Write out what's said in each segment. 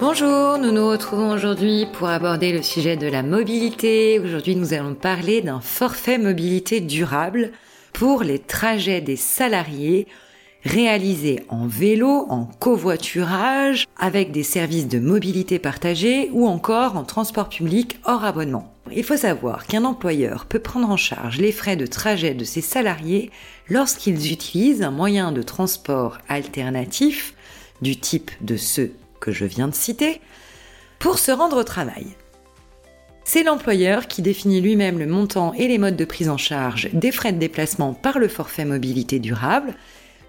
Bonjour, nous nous retrouvons aujourd'hui pour aborder le sujet de la mobilité. Aujourd'hui, nous allons parler d'un forfait mobilité durable pour les trajets des salariés réalisés en vélo, en covoiturage, avec des services de mobilité partagés ou encore en transport public hors abonnement. Il faut savoir qu'un employeur peut prendre en charge les frais de trajet de ses salariés lorsqu'ils utilisent un moyen de transport alternatif du type de ceux que je viens de citer pour se rendre au travail. C'est l'employeur qui définit lui-même le montant et les modes de prise en charge des frais de déplacement par le forfait mobilité durable.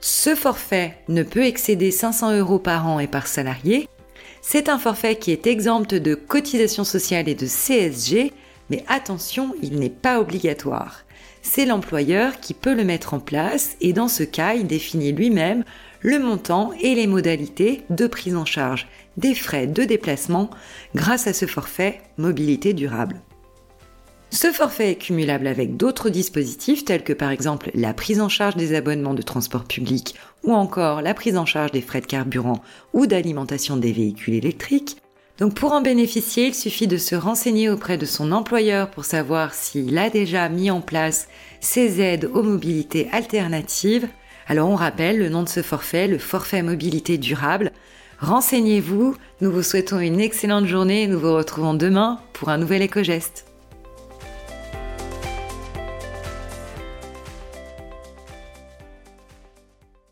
Ce forfait ne peut excéder 500 euros par an et par salarié. C'est un forfait qui est exempt de cotisations sociales et de CSG, mais attention, il n'est pas obligatoire. C'est l'employeur qui peut le mettre en place et dans ce cas, il définit lui-même le montant et les modalités de prise en charge des frais de déplacement grâce à ce forfait mobilité durable. Ce forfait est cumulable avec d'autres dispositifs tels que par exemple la prise en charge des abonnements de transport public ou encore la prise en charge des frais de carburant ou d'alimentation des véhicules électriques. Donc pour en bénéficier, il suffit de se renseigner auprès de son employeur pour savoir s'il a déjà mis en place ces aides aux mobilités alternatives alors on rappelle le nom de ce forfait, le forfait mobilité durable. Renseignez-vous, nous vous souhaitons une excellente journée et nous vous retrouvons demain pour un nouvel éco-geste.